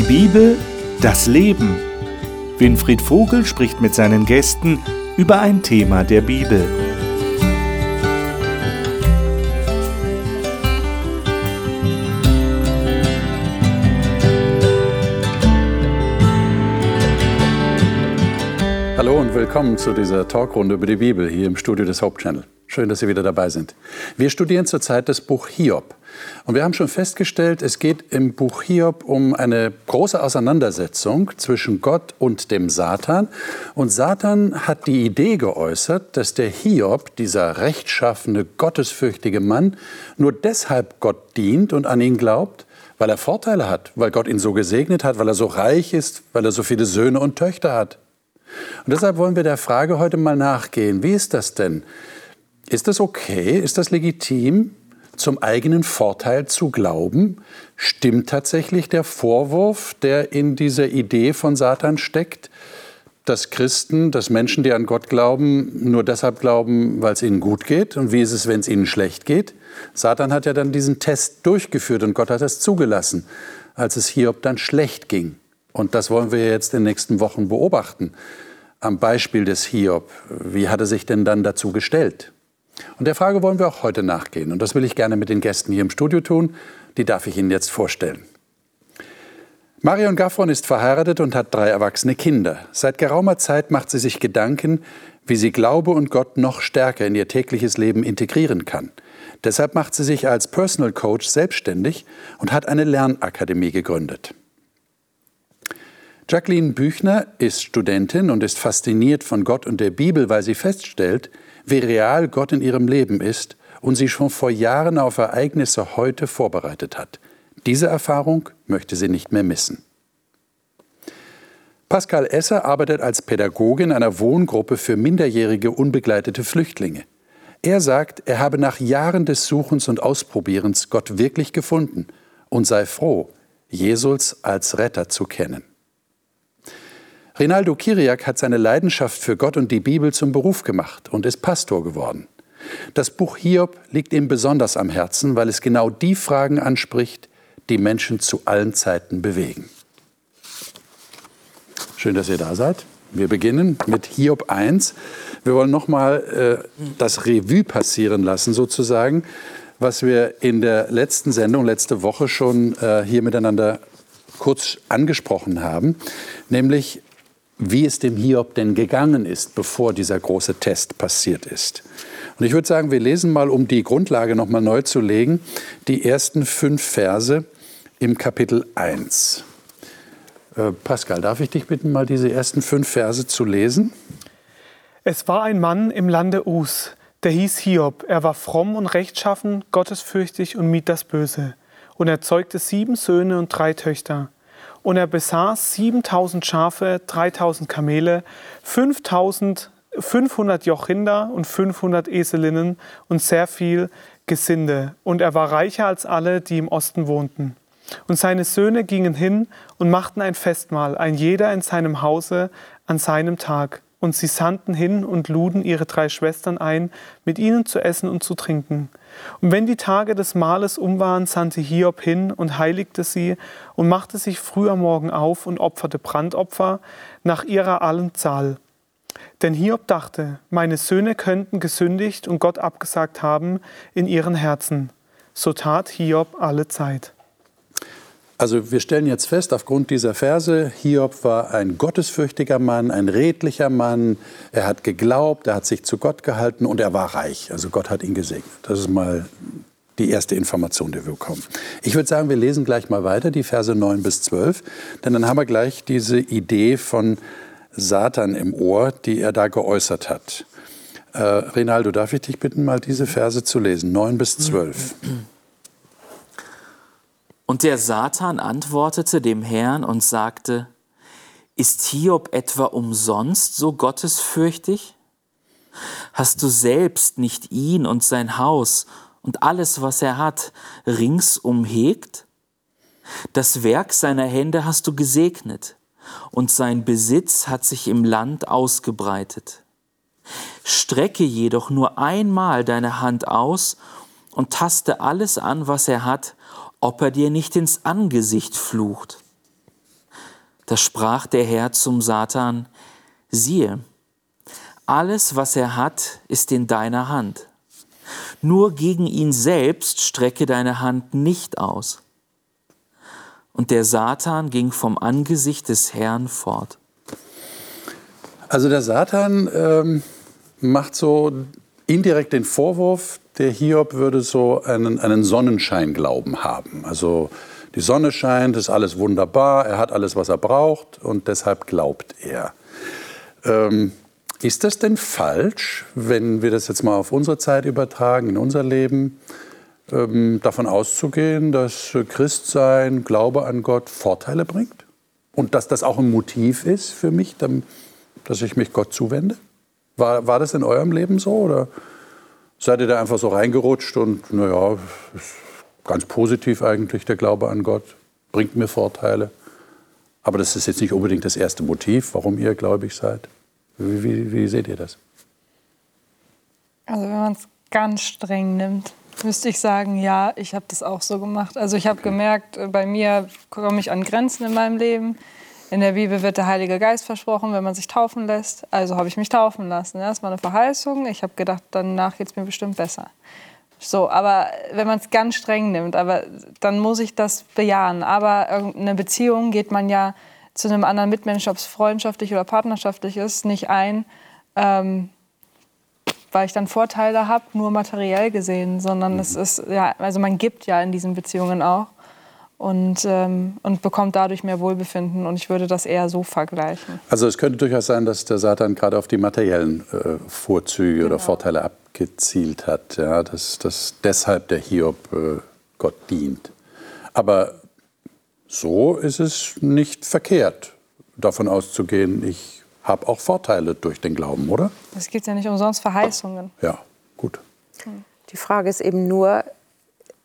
Die Bibel, das Leben. Winfried Vogel spricht mit seinen Gästen über ein Thema der Bibel. Hallo und willkommen zu dieser Talkrunde über die Bibel hier im Studio des Hope Channel. Schön, dass Sie wieder dabei sind. Wir studieren zurzeit das Buch Hiob. Und wir haben schon festgestellt, es geht im Buch Hiob um eine große Auseinandersetzung zwischen Gott und dem Satan. Und Satan hat die Idee geäußert, dass der Hiob, dieser rechtschaffene, gottesfürchtige Mann, nur deshalb Gott dient und an ihn glaubt, weil er Vorteile hat, weil Gott ihn so gesegnet hat, weil er so reich ist, weil er so viele Söhne und Töchter hat. Und deshalb wollen wir der Frage heute mal nachgehen, wie ist das denn? Ist das okay? Ist das legitim, zum eigenen Vorteil zu glauben? Stimmt tatsächlich der Vorwurf, der in dieser Idee von Satan steckt, dass Christen, dass Menschen, die an Gott glauben, nur deshalb glauben, weil es ihnen gut geht? Und wie ist es, wenn es ihnen schlecht geht? Satan hat ja dann diesen Test durchgeführt und Gott hat es zugelassen, als es Hiob dann schlecht ging. Und das wollen wir jetzt in den nächsten Wochen beobachten. Am Beispiel des Hiob. Wie hat er sich denn dann dazu gestellt? Und der Frage wollen wir auch heute nachgehen. Und das will ich gerne mit den Gästen hier im Studio tun. Die darf ich Ihnen jetzt vorstellen. Marion Gaffron ist verheiratet und hat drei erwachsene Kinder. Seit geraumer Zeit macht sie sich Gedanken, wie sie Glaube und Gott noch stärker in ihr tägliches Leben integrieren kann. Deshalb macht sie sich als Personal Coach selbstständig und hat eine Lernakademie gegründet. Jacqueline Büchner ist Studentin und ist fasziniert von Gott und der Bibel, weil sie feststellt, wie real Gott in ihrem Leben ist und sie schon vor Jahren auf Ereignisse heute vorbereitet hat. Diese Erfahrung möchte sie nicht mehr missen. Pascal Esser arbeitet als Pädagoge in einer Wohngruppe für minderjährige unbegleitete Flüchtlinge. Er sagt, er habe nach Jahren des Suchens und Ausprobierens Gott wirklich gefunden und sei froh, Jesus als Retter zu kennen. Rinaldo Kiriak hat seine Leidenschaft für Gott und die Bibel zum Beruf gemacht und ist Pastor geworden. Das Buch Hiob liegt ihm besonders am Herzen, weil es genau die Fragen anspricht, die Menschen zu allen Zeiten bewegen. Schön, dass ihr da seid. Wir beginnen mit Hiob 1. Wir wollen nochmal äh, das Revue passieren lassen, sozusagen, was wir in der letzten Sendung, letzte Woche schon äh, hier miteinander kurz angesprochen haben, nämlich wie es dem Hiob denn gegangen ist, bevor dieser große Test passiert ist. Und ich würde sagen, wir lesen mal, um die Grundlage nochmal neu zu legen, die ersten fünf Verse im Kapitel 1. Äh, Pascal, darf ich dich bitten, mal diese ersten fünf Verse zu lesen? Es war ein Mann im Lande Us, der hieß Hiob. Er war fromm und rechtschaffen, gottesfürchtig und mied das Böse. Und er zeugte sieben Söhne und drei Töchter. Und er besaß 7000 Schafe, 3000 Kamele, 5500 Jochinder und 500 Eselinnen und sehr viel Gesinde. Und er war reicher als alle, die im Osten wohnten. Und seine Söhne gingen hin und machten ein Festmahl, ein jeder in seinem Hause an seinem Tag. Und sie sandten hin und luden ihre drei Schwestern ein, mit ihnen zu essen und zu trinken. Und wenn die Tage des Mahles um waren, sandte Hiob hin und heiligte sie und machte sich früh am Morgen auf und opferte Brandopfer nach ihrer allen Zahl. Denn Hiob dachte, meine Söhne könnten gesündigt und Gott abgesagt haben in ihren Herzen. So tat Hiob alle Zeit. Also wir stellen jetzt fest, aufgrund dieser Verse, Hiob war ein gottesfürchtiger Mann, ein redlicher Mann. Er hat geglaubt, er hat sich zu Gott gehalten und er war reich. Also Gott hat ihn gesegnet. Das ist mal die erste Information, die wir bekommen. Ich würde sagen, wir lesen gleich mal weiter, die Verse 9 bis 12, denn dann haben wir gleich diese Idee von Satan im Ohr, die er da geäußert hat. Äh, Rinaldo, darf ich dich bitten, mal diese Verse zu lesen, 9 bis 12. Und der Satan antwortete dem Herrn und sagte, Ist Hiob etwa umsonst so gottesfürchtig? Hast du selbst nicht ihn und sein Haus und alles, was er hat, ringsum hegt? Das Werk seiner Hände hast du gesegnet, und sein Besitz hat sich im Land ausgebreitet. Strecke jedoch nur einmal deine Hand aus und taste alles an, was er hat, ob er dir nicht ins Angesicht flucht. Da sprach der Herr zum Satan, siehe, alles, was er hat, ist in deiner Hand. Nur gegen ihn selbst strecke deine Hand nicht aus. Und der Satan ging vom Angesicht des Herrn fort. Also der Satan ähm, macht so indirekt den Vorwurf, der Hiob würde so einen, einen Sonnenscheinglauben haben. Also die Sonne scheint, ist alles wunderbar, er hat alles, was er braucht und deshalb glaubt er. Ähm, ist das denn falsch, wenn wir das jetzt mal auf unsere Zeit übertragen, in unser Leben, ähm, davon auszugehen, dass Christsein, Glaube an Gott Vorteile bringt? Und dass das auch ein Motiv ist für mich, dass ich mich Gott zuwende? War, war das in eurem Leben so oder seid ihr da einfach so reingerutscht und naja, ganz positiv eigentlich der Glaube an Gott, bringt mir Vorteile? Aber das ist jetzt nicht unbedingt das erste Motiv, warum ihr gläubig seid. Wie, wie, wie seht ihr das? Also wenn man es ganz streng nimmt, müsste ich sagen, ja, ich habe das auch so gemacht. Also ich habe okay. gemerkt, äh, bei mir komme ich an Grenzen in meinem Leben. In der Bibel wird der Heilige Geist versprochen, wenn man sich taufen lässt. Also habe ich mich taufen lassen. Das war eine Verheißung. Ich habe gedacht, danach geht es mir bestimmt besser. So, aber wenn man es ganz streng nimmt, aber dann muss ich das bejahen. Aber irgendeine Beziehung geht man ja zu einem anderen Mitmenschen, ob es freundschaftlich oder partnerschaftlich ist, nicht ein, ähm, weil ich dann Vorteile habe, nur materiell gesehen, sondern mhm. es ist, ja, also man gibt ja in diesen Beziehungen auch und, ähm, und bekommt dadurch mehr Wohlbefinden. Und ich würde das eher so vergleichen. Also es könnte durchaus sein, dass der Satan gerade auf die materiellen äh, Vorzüge genau. oder Vorteile abgezielt hat, ja, dass, dass deshalb der Hiob äh, Gott dient. Aber so ist es nicht verkehrt, davon auszugehen, ich habe auch Vorteile durch den Glauben, oder? Es gibt ja nicht umsonst Verheißungen. Ja, gut. Die Frage ist eben nur,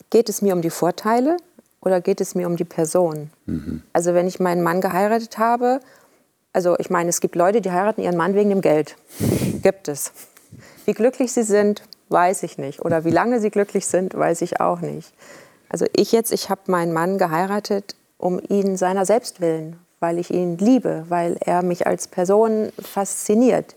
geht es mir um die Vorteile oder geht es mir um die Person? Mhm. Also wenn ich meinen Mann geheiratet habe, also ich meine, es gibt Leute, die heiraten ihren Mann wegen dem Geld. gibt es. Wie glücklich sie sind, weiß ich nicht. Oder wie lange sie glücklich sind, weiß ich auch nicht. Also ich jetzt, ich habe meinen Mann geheiratet um ihn seiner selbst willen, weil ich ihn liebe, weil er mich als Person fasziniert.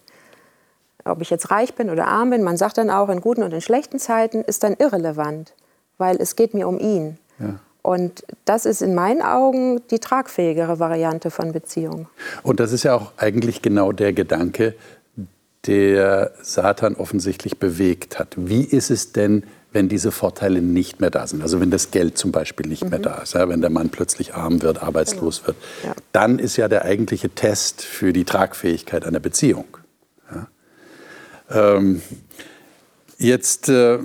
Ob ich jetzt reich bin oder arm bin, man sagt dann auch, in guten und in schlechten Zeiten ist dann irrelevant, weil es geht mir um ihn. Ja. Und das ist in meinen Augen die tragfähigere Variante von Beziehung. Und das ist ja auch eigentlich genau der Gedanke, der Satan offensichtlich bewegt hat. Wie ist es denn, wenn diese Vorteile nicht mehr da sind. Also wenn das Geld zum Beispiel nicht mhm. mehr da ist, ja, wenn der Mann plötzlich arm wird, arbeitslos genau. wird, ja. dann ist ja der eigentliche Test für die Tragfähigkeit einer Beziehung. Ja. Ähm, jetzt äh,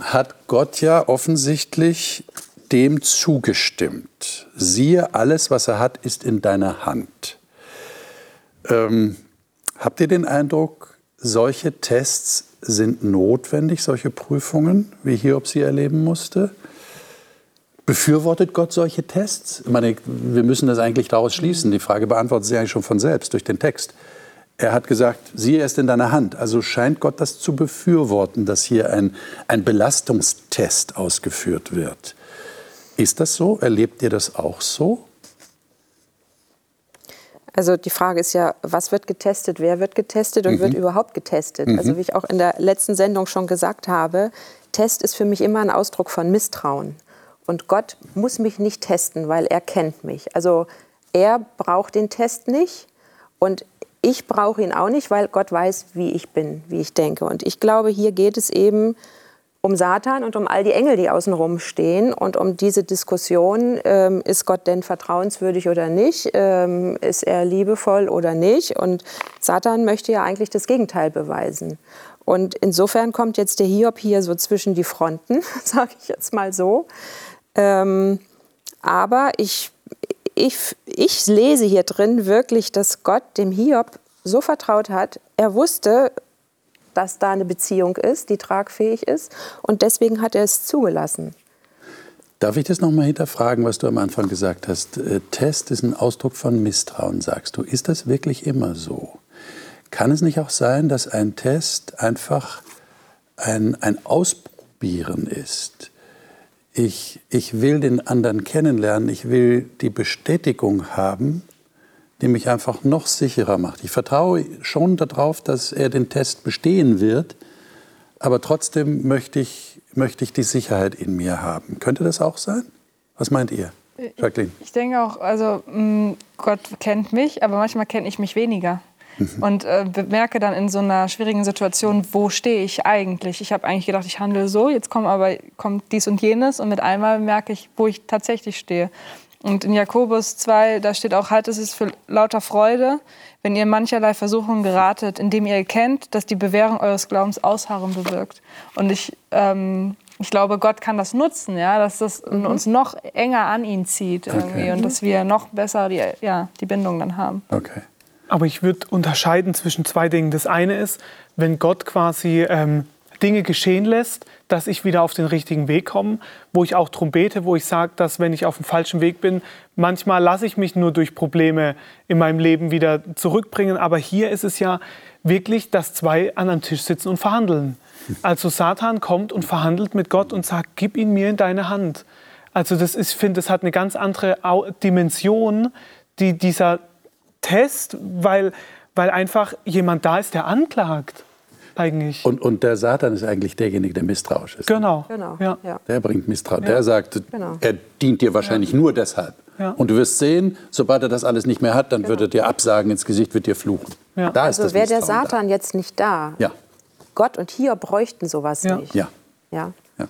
hat Gott ja offensichtlich dem zugestimmt. Siehe, alles, was er hat, ist in deiner Hand. Ähm, habt ihr den Eindruck, solche Tests sind notwendig, solche Prüfungen, wie Hiob sie erleben musste? Befürwortet Gott solche Tests? Ich meine, wir müssen das eigentlich daraus schließen. Die Frage beantwortet sich eigentlich schon von selbst durch den Text. Er hat gesagt, siehe erst in deiner Hand. Also scheint Gott das zu befürworten, dass hier ein, ein Belastungstest ausgeführt wird. Ist das so? Erlebt ihr das auch so? Also die Frage ist ja, was wird getestet, wer wird getestet und mhm. wird überhaupt getestet? Mhm. Also wie ich auch in der letzten Sendung schon gesagt habe, Test ist für mich immer ein Ausdruck von Misstrauen. Und Gott muss mich nicht testen, weil er kennt mich. Also er braucht den Test nicht und ich brauche ihn auch nicht, weil Gott weiß, wie ich bin, wie ich denke. Und ich glaube, hier geht es eben um Satan und um all die Engel, die außenrum stehen und um diese Diskussion, ähm, ist Gott denn vertrauenswürdig oder nicht, ähm, ist er liebevoll oder nicht. Und Satan möchte ja eigentlich das Gegenteil beweisen. Und insofern kommt jetzt der Hiob hier so zwischen die Fronten, sage ich jetzt mal so. Ähm, aber ich, ich, ich lese hier drin wirklich, dass Gott dem Hiob so vertraut hat, er wusste, dass da eine Beziehung ist, die tragfähig ist. Und deswegen hat er es zugelassen. Darf ich das nochmal hinterfragen, was du am Anfang gesagt hast? Äh, Test ist ein Ausdruck von Misstrauen, sagst du. Ist das wirklich immer so? Kann es nicht auch sein, dass ein Test einfach ein, ein Ausprobieren ist? Ich, ich will den anderen kennenlernen, ich will die Bestätigung haben, die mich einfach noch sicherer macht. Ich vertraue schon darauf, dass er den Test bestehen wird, aber trotzdem möchte ich, möchte ich die Sicherheit in mir haben. Könnte das auch sein? Was meint ihr, Jacqueline? Ich denke auch, also mh, Gott kennt mich, aber manchmal kenne ich mich weniger. Und äh, bemerke dann in so einer schwierigen Situation, wo stehe ich eigentlich? Ich habe eigentlich gedacht, ich handle so, jetzt kommt aber kommt dies und jenes und mit einmal merke ich, wo ich tatsächlich stehe. Und in Jakobus 2, da steht auch, haltet es für lauter Freude, wenn ihr in mancherlei Versuchungen geratet, indem ihr erkennt, dass die Bewährung eures Glaubens Ausharren bewirkt. Und ich, ähm, ich glaube, Gott kann das nutzen, ja, dass das uns noch enger an ihn zieht irgendwie Okay. und dass wir noch besser die, ja, die Bindung dann haben. Okay. Aber ich würde unterscheiden zwischen zwei Dingen. Das eine ist, wenn Gott quasi ähm, Dinge geschehen lässt, dass ich wieder auf den richtigen Weg komme, wo ich auch drum bete, wo ich sage, dass wenn ich auf dem falschen Weg bin, manchmal lasse ich mich nur durch Probleme in meinem Leben wieder zurückbringen. Aber hier ist es ja wirklich, dass zwei an einem Tisch sitzen und verhandeln. Also Satan kommt und verhandelt mit Gott und sagt, gib ihn mir in deine Hand. Also das ist, ich finde, das hat eine ganz andere Dimension, die dieser Test, weil, weil einfach jemand da ist, der anklagt eigentlich. Und, und der Satan ist eigentlich derjenige, der misstrauisch ist. genau. Genau. Ja. Der bringt Misstrauen. Der sagt, Genau. er dient dir wahrscheinlich nur deshalb. Ja. Und du wirst sehen, sobald er das alles nicht mehr hat, dann wird er dir absagen ins Gesicht, wird dir fluchen. Ja. Da ist Also wäre der Satan jetzt nicht da, Da. Ja, Gott und hier bräuchten sowas Ja. nicht. ja, Ja. ja.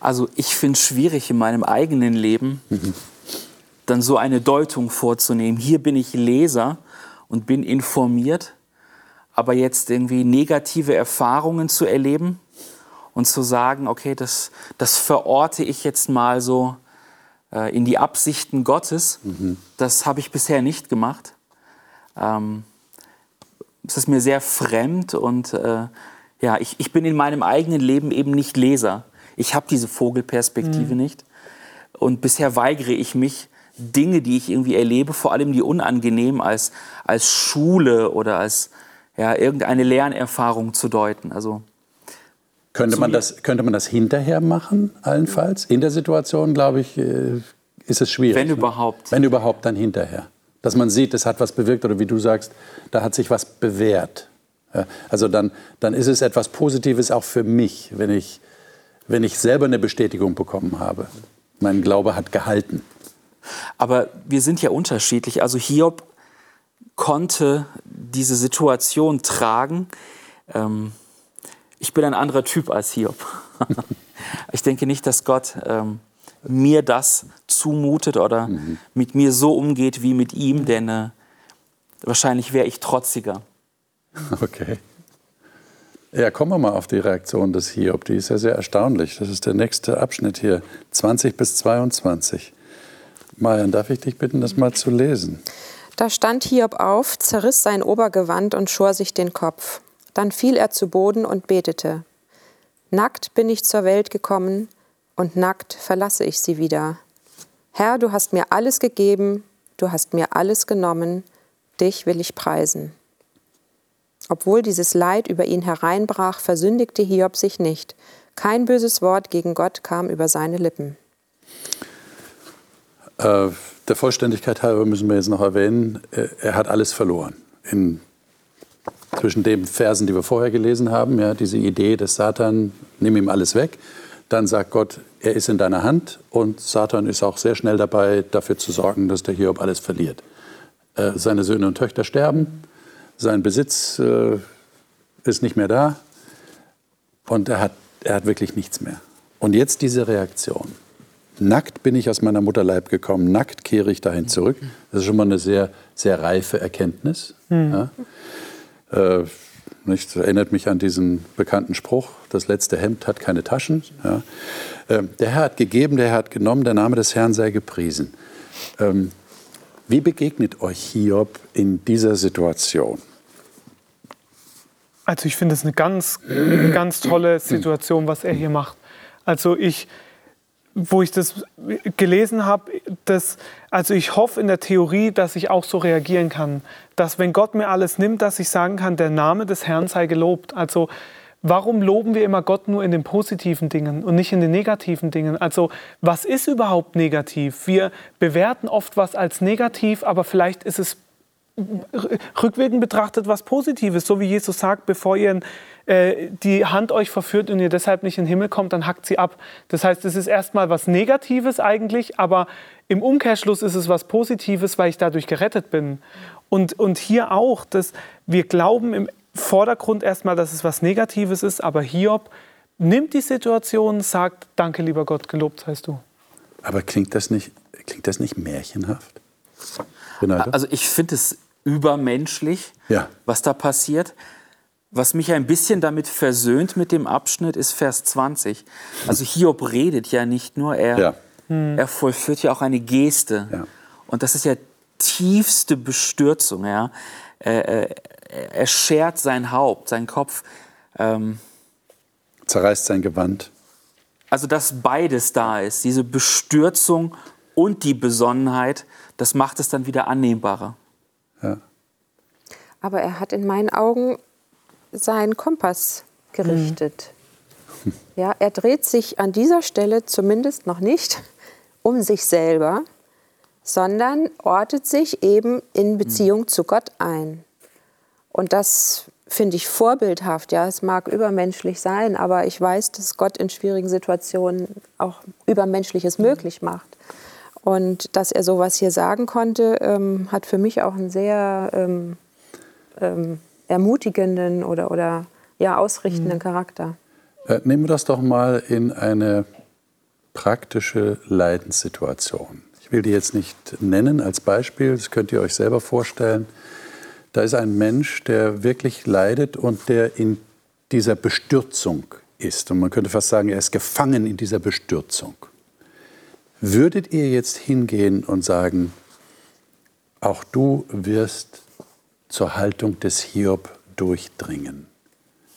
Also ich finde es schwierig in meinem eigenen Leben, dann so eine Deutung vorzunehmen. Hier bin ich Leser und bin informiert, aber jetzt irgendwie negative Erfahrungen zu erleben und zu sagen, okay, das, das verorte ich jetzt mal so äh, in die Absichten Gottes, das habe ich bisher nicht gemacht. Ähm, es ist mir sehr fremd und äh, ja, ich, ich bin in meinem eigenen Leben eben nicht Leser. Ich habe diese Vogelperspektive nicht. Und bisher weigere ich mich, Dinge, die ich irgendwie erlebe, vor allem die unangenehm, als, als Schule oder als ja, irgendeine Lernerfahrung zu deuten. Also Könnte, man das, könnte man das hinterher machen, allenfalls? In der Situation, glaube ich, äh, ist es schwierig. Wenn ne? überhaupt. Wenn überhaupt, dann hinterher. Dass man sieht, es hat was bewirkt oder wie du sagst, da hat sich was bewährt. Also dann, dann ist es etwas Positives auch für mich, wenn ich, wenn ich selber eine Bestätigung bekommen habe. Mein Glaube hat gehalten. Aber wir sind ja unterschiedlich. Also Hiob konnte diese Situation tragen. Ähm, ich bin ein anderer Typ als Hiob. ich denke nicht, dass Gott ähm, mir das zumutet oder mit mir so umgeht wie mit ihm, denn äh, wahrscheinlich wäre ich trotziger. Okay. Ja, kommen wir mal auf die Reaktion des Hiob. Die ist ja sehr erstaunlich. Das ist der nächste Abschnitt hier, 20 bis 22. Marian, darf ich dich bitten, das mal zu lesen? Da stand Hiob auf, zerriss sein Obergewand und schor sich den Kopf. Dann fiel er zu Boden und betete. Nackt bin ich zur Welt gekommen und nackt verlasse ich sie wieder. Herr, du hast mir alles gegeben, du hast mir alles genommen, dich will ich preisen. Obwohl dieses Leid über ihn hereinbrach, versündigte Hiob sich nicht. Kein böses Wort gegen Gott kam über seine Lippen. Äh, der Vollständigkeit halber müssen wir jetzt noch erwähnen, äh, er hat alles verloren. In, zwischen den Versen, die wir vorher gelesen haben, ja, diese Idee des Satan, nimm ihm alles weg. Dann sagt Gott, er ist in deiner Hand und Satan ist auch sehr schnell dabei, dafür zu sorgen, dass der Hiob alles verliert. Äh, seine Söhne und Töchter sterben, sein Besitz äh, ist nicht mehr da und er hat, er hat wirklich nichts mehr. Und jetzt diese Reaktion. Nackt bin ich aus meiner Mutterleib gekommen, nackt kehre ich dahin zurück. Das ist schon mal eine sehr, sehr reife Erkenntnis. Ja. Äh, nicht, das erinnert mich an diesen bekannten Spruch, das letzte Hemd hat keine Taschen. Ja. Ähm, der Herr hat gegeben, der Herr hat genommen, der Name des Herrn sei gepriesen. Ähm, wie begegnet euch Hiob in dieser Situation? Also ich finde es eine ganz, ganz tolle Situation, was er hier macht. Also ich, wo ich das gelesen habe, das, also ich hoffe in der Theorie, dass ich auch so reagieren kann, dass wenn Gott mir alles nimmt, dass ich sagen kann, der Name des Herrn sei gelobt. Also warum loben wir immer Gott nur in den positiven Dingen und nicht in den negativen Dingen? Also was ist überhaupt negativ? Wir bewerten oft was als negativ, aber vielleicht ist es rückwirkend betrachtet was Positives. So wie Jesus sagt, bevor ihr äh, die Hand euch verführt und ihr deshalb nicht in den Himmel kommt, dann hackt sie ab. Das heißt, es ist erstmal was Negatives eigentlich, aber im Umkehrschluss ist es was Positives, weil ich dadurch gerettet bin. Und, und hier auch, dass wir glauben im Vordergrund erstmal, dass es was Negatives ist, aber Hiob nimmt die Situation, sagt, danke lieber Gott, gelobt seist du. Aber klingt das nicht, klingt das nicht märchenhaft? Renate? Also ich finde es übermenschlich, ja. was da passiert. Was mich ein bisschen damit versöhnt mit dem Abschnitt ist Vers 20. Also Hiob redet ja nicht nur, er, ja. er vollführt ja auch eine Geste. Ja. Und das ist ja tiefste Bestürzung. Ja. Er, er, schert sein Haupt, seinen Kopf. Ähm, Zerreißt sein Gewand. Also dass beides da ist, diese Bestürzung und die Besonnenheit, das macht es dann wieder annehmbarer. Ja. Aber er hat in meinen Augen seinen Kompass gerichtet. Mhm. Ja, er dreht sich an dieser Stelle zumindest noch nicht um sich selber, sondern ortet sich eben in Beziehung mhm. zu Gott ein. Und das finde ich vorbildhaft. Ja, es mag übermenschlich sein, aber ich weiß, dass Gott in schwierigen Situationen auch Übermenschliches mhm. möglich macht. Und dass er sowas hier sagen konnte, ähm, hat für mich auch einen sehr ähm, ähm, ermutigenden oder, oder ja, ausrichtenden mhm. Charakter. Äh, nehmen wir das doch mal in eine praktische Leidenssituation. Ich will die jetzt nicht nennen als Beispiel, das könnt ihr euch selber vorstellen. Da ist ein Mensch, der wirklich leidet und der in dieser Bestürzung ist. Und man könnte fast sagen, er ist gefangen in dieser Bestürzung. Würdet ihr jetzt hingehen und sagen, auch du wirst zur Haltung des Hiob durchdringen?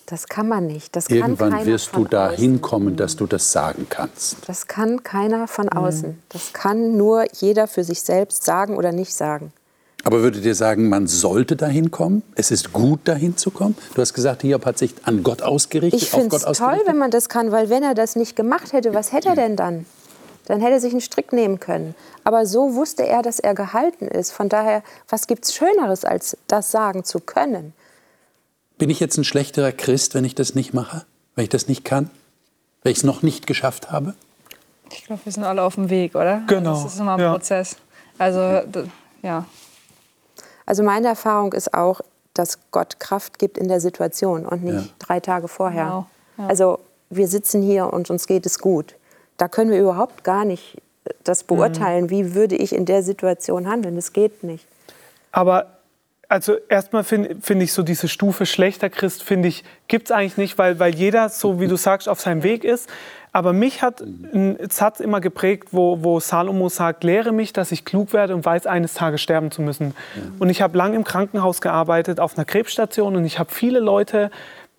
Das kann man nicht. Das Irgendwann wirst du dahin kommen, dass du das sagen kannst. Das kann keiner von mhm. außen. Das kann nur jeder für sich selbst sagen oder nicht sagen. Aber würdet ihr sagen, man sollte dahin kommen? Es ist gut, dahin zu kommen? Du hast gesagt, Hiob hat sich an Gott ausgerichtet. Ich finde es toll, wenn man das kann, weil wenn er das nicht gemacht hätte, was hätte er denn dann? Dann hätte er sich einen Strick nehmen können. Aber so wusste er, dass er gehalten ist. Von daher, was gibt es Schöneres, als das sagen zu können? Bin ich jetzt ein schlechterer Christ, wenn ich das nicht mache? Wenn ich das nicht kann? Wenn ich es noch nicht geschafft habe? Ich glaube, wir sind alle auf dem Weg, oder? Genau. Das ist immer ein ja. Prozess. Also, ja. Also meine Erfahrung ist auch, dass Gott Kraft gibt in der Situation und nicht ja. drei Tage vorher. Genau. Ja. Also wir sitzen hier und uns geht es gut da können wir überhaupt gar nicht das beurteilen, mhm. wie würde ich in der Situation handeln. Das geht nicht. Aber also erstmal finde find ich so diese Stufe schlechter Christ, finde ich, gibt es eigentlich nicht, weil, weil jeder, so wie du sagst, auf seinem Weg ist. Aber mich hat ein Satz immer geprägt, wo, wo Salomo sagt, lehre mich, dass ich klug werde und weiß, eines Tages sterben zu müssen. Ja. Und ich habe lange im Krankenhaus gearbeitet, auf einer Krebsstation und ich habe viele Leute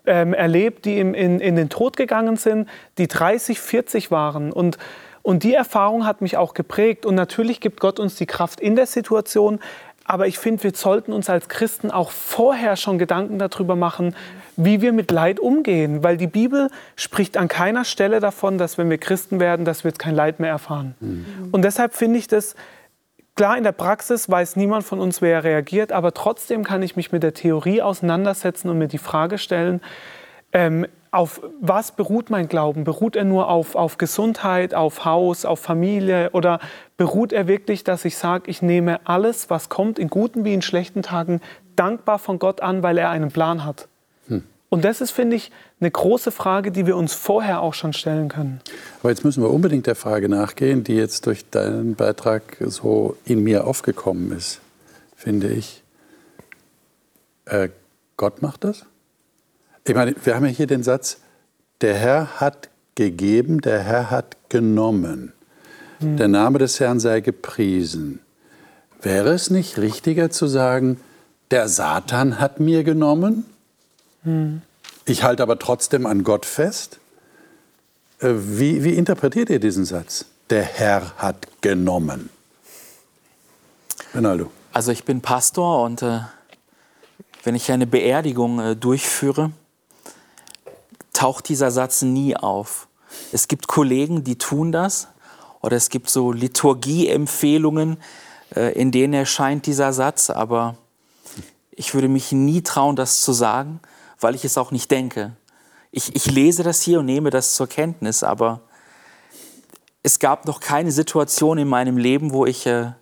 ähm, erlebt, die im, in, in den Tod gegangen sind, die 30, 40 waren. Und, und die Erfahrung hat mich auch geprägt. Und natürlich gibt Gott uns die Kraft in der Situation. Aber ich finde, wir sollten uns als Christen auch vorher schon Gedanken darüber machen, wie wir mit Leid umgehen. Weil die Bibel spricht an keiner Stelle davon, dass wenn wir Christen werden, dass wir jetzt kein Leid mehr erfahren. Mhm. Und deshalb finde ich das Klar, in der Praxis weiß niemand von uns, wer reagiert, aber trotzdem kann ich mich mit der Theorie auseinandersetzen und mir die Frage stellen, ähm, auf was beruht mein Glauben? Beruht er nur auf, auf Gesundheit, auf Haus, auf Familie oder beruht er wirklich, dass ich sage, ich nehme alles, was kommt, in guten wie in schlechten Tagen, dankbar von Gott an, weil er einen Plan hat? Und das ist, finde ich, eine große Frage, die wir uns vorher auch schon stellen können. Aber jetzt müssen wir unbedingt der Frage nachgehen, die jetzt durch deinen Beitrag so in mir aufgekommen ist, finde ich. Äh, Gott macht das? Ich meine, wir haben ja hier den Satz, der Herr hat gegeben, der Herr hat genommen. Hm. Der Name des Herrn sei gepriesen. Wäre es nicht richtiger zu sagen, der Satan hat mir genommen? Ich halte aber trotzdem an Gott fest. Äh, wie, wie interpretiert ihr diesen Satz? Der Herr hat genommen. Ronaldo. Also ich bin Pastor und äh, wenn ich eine Beerdigung äh, durchführe, taucht dieser Satz nie auf. Es gibt Kollegen, die tun das oder es gibt so Liturgieempfehlungen, äh, in denen erscheint dieser Satz, aber Ich würde mich nie trauen, das zu sagen, weil ich es auch nicht denke. Ich, ich lese das hier und nehme das zur Kenntnis, aber es gab noch keine Situation in meinem Leben, wo ich äh,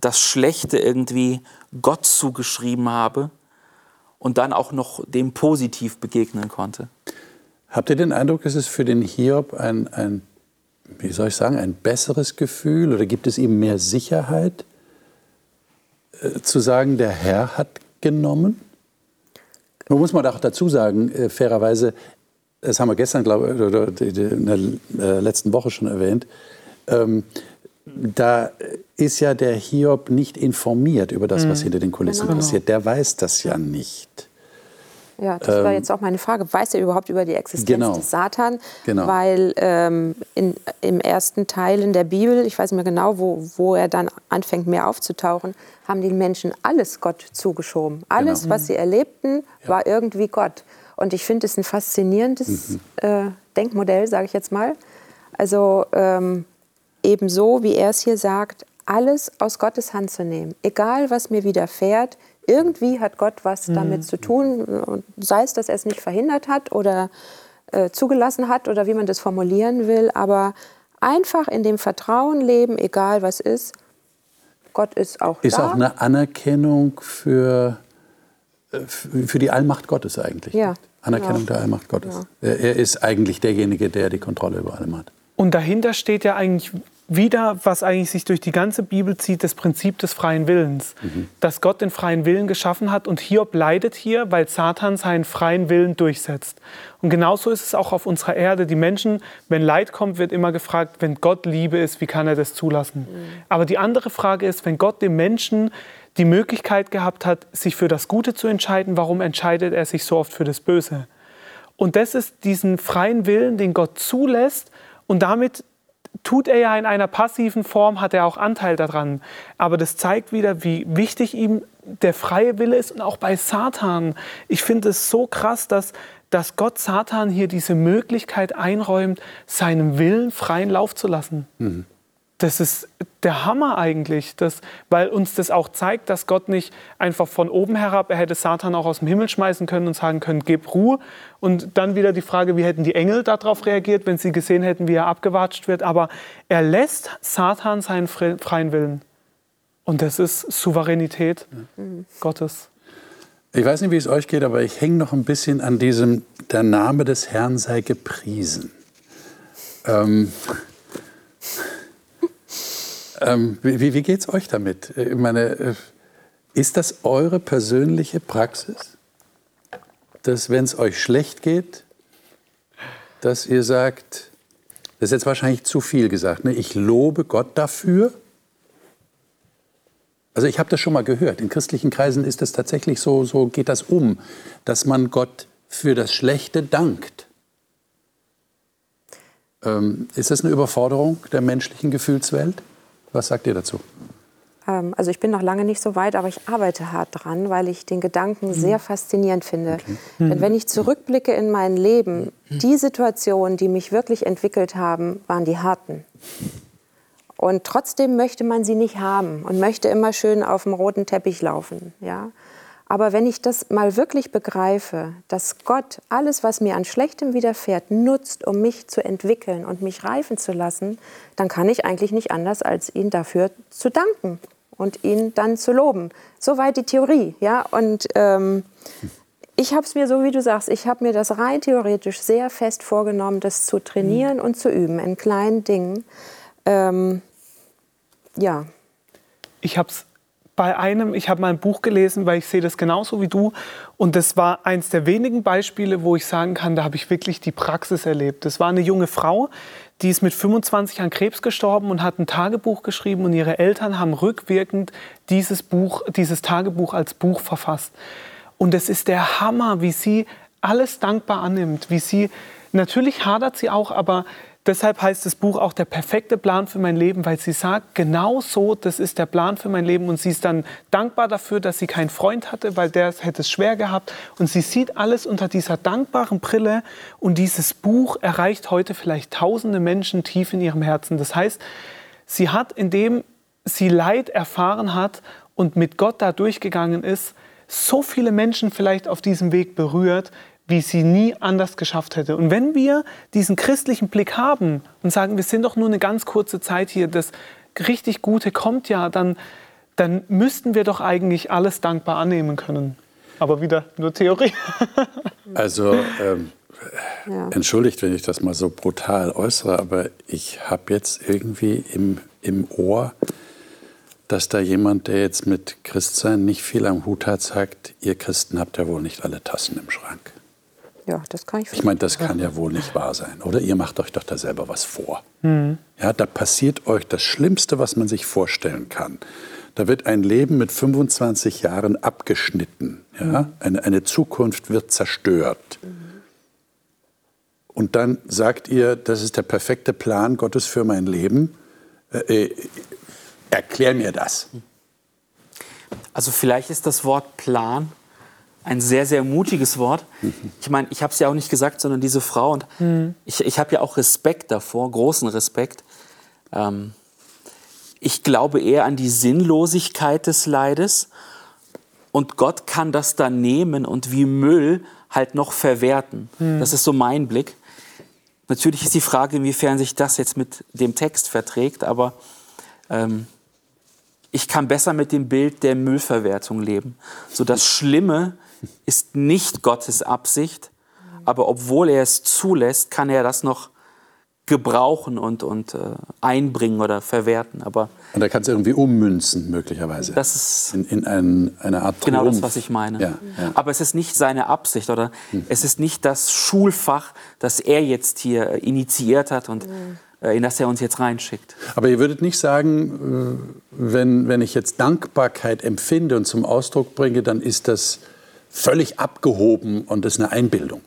das Schlechte irgendwie Gott zugeschrieben habe und dann auch noch dem positiv begegnen konnte. Habt ihr den Eindruck, ist es für den Hiob ein, ein, wie soll ich sagen, ein besseres Gefühl oder gibt es ihm mehr Sicherheit, äh, zu sagen, der Herr hat genommen? Nun muss man auch dazu sagen, äh, fairerweise, das haben wir gestern, glaube ich, oder in der äh, letzten Woche schon erwähnt, ähm, da ist ja der Hiob nicht informiert über das, was mhm. hinter den Kulissen genau. passiert. Der weiß das ja nicht. Ja, das ähm, war jetzt auch meine Frage. Weiß er überhaupt über die Existenz genau. des Satan? Genau. Weil ähm, in, im ersten Teil in der Bibel, ich weiß nicht mehr genau, wo, wo er dann anfängt, mehr aufzutauchen, haben die Menschen alles Gott zugeschoben. Alles, genau. was sie erlebten, ja. war irgendwie Gott. Und ich finde es ein faszinierendes mhm. äh, Denkmodell, sage ich jetzt mal. Also ähm, ebenso, wie er es hier sagt, alles aus Gottes Hand zu nehmen. Egal, was mir widerfährt, irgendwie hat Gott was mhm. damit zu tun. Sei es, dass er es nicht verhindert hat oder äh, zugelassen hat oder wie man das formulieren will. Aber einfach in dem Vertrauen leben, egal was ist. Gott ist auch ist da. Ist auch eine Anerkennung für, äh, für die Allmacht Gottes eigentlich. Ja. Anerkennung ja. der Allmacht Gottes. Ja. Er ist eigentlich derjenige, der die Kontrolle über allem hat. Und dahinter steht ja eigentlich wieder, was eigentlich sich durch die ganze Bibel zieht, das Prinzip des freien Willens. Mhm. Dass Gott den freien Willen geschaffen hat und Hiob leidet hier, weil Satan seinen freien Willen durchsetzt. Und genauso ist es auch auf unserer Erde. Die Menschen, wenn Leid kommt, wird immer gefragt, wenn Gott Liebe ist, wie kann er das zulassen? Mhm. Aber die andere Frage ist, wenn Gott dem Menschen die Möglichkeit gehabt hat, sich für das Gute zu entscheiden, warum entscheidet er sich so oft für das Böse? Und das ist diesen freien Willen, den Gott zulässt und damit tut er ja in einer passiven Form, hat er auch Anteil daran. Aber das zeigt wieder, wie wichtig ihm der freie Wille ist und auch bei Satan. Ich finde es so krass, dass, dass Gott Satan hier diese Möglichkeit einräumt, seinem Willen freien Lauf zu lassen. Mhm das ist der Hammer eigentlich, das, weil uns das auch zeigt, dass Gott nicht einfach von oben herab, er hätte Satan auch aus dem Himmel schmeißen können und sagen können, gib Ruhe. Und dann wieder die Frage, wie hätten die Engel darauf reagiert, wenn sie gesehen hätten, wie er abgewatscht wird. Aber er lässt Satan seinen freien Willen. Und das ist Souveränität mhm. Gottes. Ich weiß nicht, wie es euch geht, aber ich hänge noch ein bisschen an diesem, der Name des Herrn sei gepriesen. Ähm, ähm, wie wie geht es euch damit? Äh, ich meine, äh, ist das eure persönliche Praxis, dass wenn es euch schlecht geht, dass ihr sagt, das ist jetzt wahrscheinlich zu viel gesagt, ne? ich lobe Gott dafür? Also ich habe das schon mal gehört. In christlichen Kreisen ist es tatsächlich so, so geht das um, dass man Gott für das Schlechte dankt. Ähm, ist das eine Überforderung der menschlichen Gefühlswelt? Was sagt ihr dazu? Ähm, also ich bin noch lange nicht so weit, aber ich arbeite hart dran, weil ich den Gedanken mhm. sehr faszinierend finde. Okay. Denn wenn ich zurückblicke in mein Leben, die Situationen, die mich wirklich entwickelt haben, waren die harten. Und trotzdem möchte man sie nicht haben und möchte immer schön auf dem roten Teppich laufen. Ja? Aber wenn ich das mal wirklich begreife, dass Gott alles, was mir an Schlechtem widerfährt, nutzt, um mich zu entwickeln und mich reifen zu lassen, dann kann ich eigentlich nicht anders, als ihn dafür zu danken und ihn dann zu loben. Soweit die Theorie. Ja? Und ähm, ich habe es mir so, wie du sagst, ich habe mir das rein theoretisch sehr fest vorgenommen, das zu trainieren mhm. und zu üben in kleinen Dingen. Ähm, ja. Ich habe es bei einem, ich habe mal ein Buch gelesen, weil ich sehe das genauso wie du. Und das war eins der wenigen Beispiele, wo ich sagen kann, da habe ich wirklich die Praxis erlebt. Das war eine junge Frau, die ist mit 25 an Krebs gestorben und hat ein Tagebuch geschrieben und ihre Eltern haben rückwirkend dieses Buch, dieses Tagebuch als Buch verfasst. Und es ist der Hammer, wie sie alles dankbar annimmt, wie sie natürlich hadert sie auch, aber Deshalb heißt das Buch auch der perfekte Plan für mein Leben, weil sie sagt, genau so, das ist der Plan für mein Leben. Und sie ist dann dankbar dafür, dass sie keinen Freund hatte, weil der hätte es schwer gehabt. Und sie sieht alles unter dieser dankbaren Brille. Und dieses Buch erreicht heute vielleicht tausende Menschen tief in ihrem Herzen. Das heißt, sie hat, indem sie Leid erfahren hat und mit Gott da durchgegangen ist, so viele Menschen vielleicht auf diesem Weg berührt, wie sie nie anders geschafft hätte. Und wenn wir diesen christlichen Blick haben und sagen, wir sind doch nur eine ganz kurze Zeit hier, das richtig Gute kommt ja, dann, dann müssten wir doch eigentlich alles dankbar annehmen können. Aber wieder nur Theorie. Also ähm, ja. entschuldigt, wenn ich das mal so brutal äußere, aber ich habe jetzt irgendwie im, im Ohr, dass da jemand, der jetzt mit Christsein nicht viel am Hut hat, sagt, ihr Christen habt ja wohl nicht alle Tassen im Schrank. Ja, das kann ich Ich meine, das kann ja wohl nicht wahr sein. Oder ihr macht euch doch da selber was vor. Mhm. Ja, da passiert euch das Schlimmste, was man sich vorstellen kann. Da wird ein Leben mit 25 Jahren abgeschnitten. Ja? Mhm. Eine, eine Zukunft wird zerstört. Mhm. Und dann sagt ihr, das ist der perfekte Plan Gottes für mein Leben. Äh, äh erklär mir das. Also vielleicht ist das Wort Plan ein sehr, sehr mutiges Wort. Ich meine, ich habe es ja auch nicht gesagt, sondern diese Frau. Und mhm. ich, ich habe ja auch Respekt davor, großen Respekt. Ähm, ich glaube eher an die Sinnlosigkeit des Leides. Und Gott kann das dann nehmen und wie Müll halt noch verwerten. Mhm. Das ist so mein Blick. Natürlich ist die Frage, inwiefern sich das jetzt mit dem Text verträgt, aber ähm, ich kann besser mit dem Bild der Müllverwertung leben. So das Schlimme ist nicht Gottes Absicht, aber obwohl er es zulässt, kann er das noch gebrauchen und, und äh, einbringen oder verwerten. Aber und er kann es irgendwie ummünzen, möglicherweise. Das ist in, in ein, eine Art Triumph. Genau das, was ich meine. Ja, ja. Aber es ist nicht seine Absicht oder mhm. es ist nicht das Schulfach, das er jetzt hier äh, initiiert hat und mhm. in das er uns jetzt reinschickt. Aber ihr würdet nicht sagen, äh, wenn, wenn ich jetzt Dankbarkeit empfinde und zum Ausdruck bringe, dann ist das völlig abgehoben und ist eine Einbildung.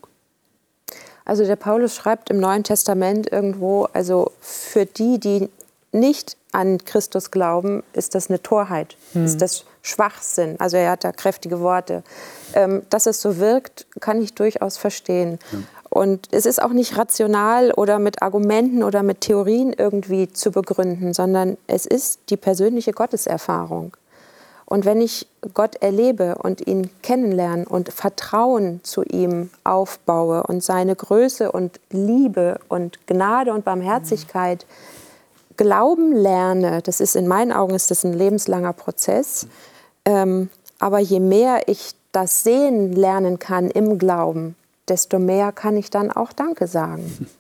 Also der Paulus schreibt im Neuen Testament irgendwo, also für die, die nicht an Christus glauben, ist das eine Torheit, hm. ist das Schwachsinn. Also er hat da kräftige Worte. Ähm, dass es so wirkt, kann ich durchaus verstehen. Ja. Und es ist auch nicht rational oder mit Argumenten oder mit Theorien irgendwie zu begründen, sondern es ist die persönliche Gotteserfahrung. Und wenn ich Gott erlebe und ihn kennenlerne und Vertrauen zu ihm aufbaue und seine Größe und Liebe und Gnade und Barmherzigkeit glauben lerne, das ist in meinen Augen ist das ein lebenslanger Prozess. Ähm, aber je mehr ich das sehen lernen kann im Glauben, desto mehr kann ich dann auch Danke sagen.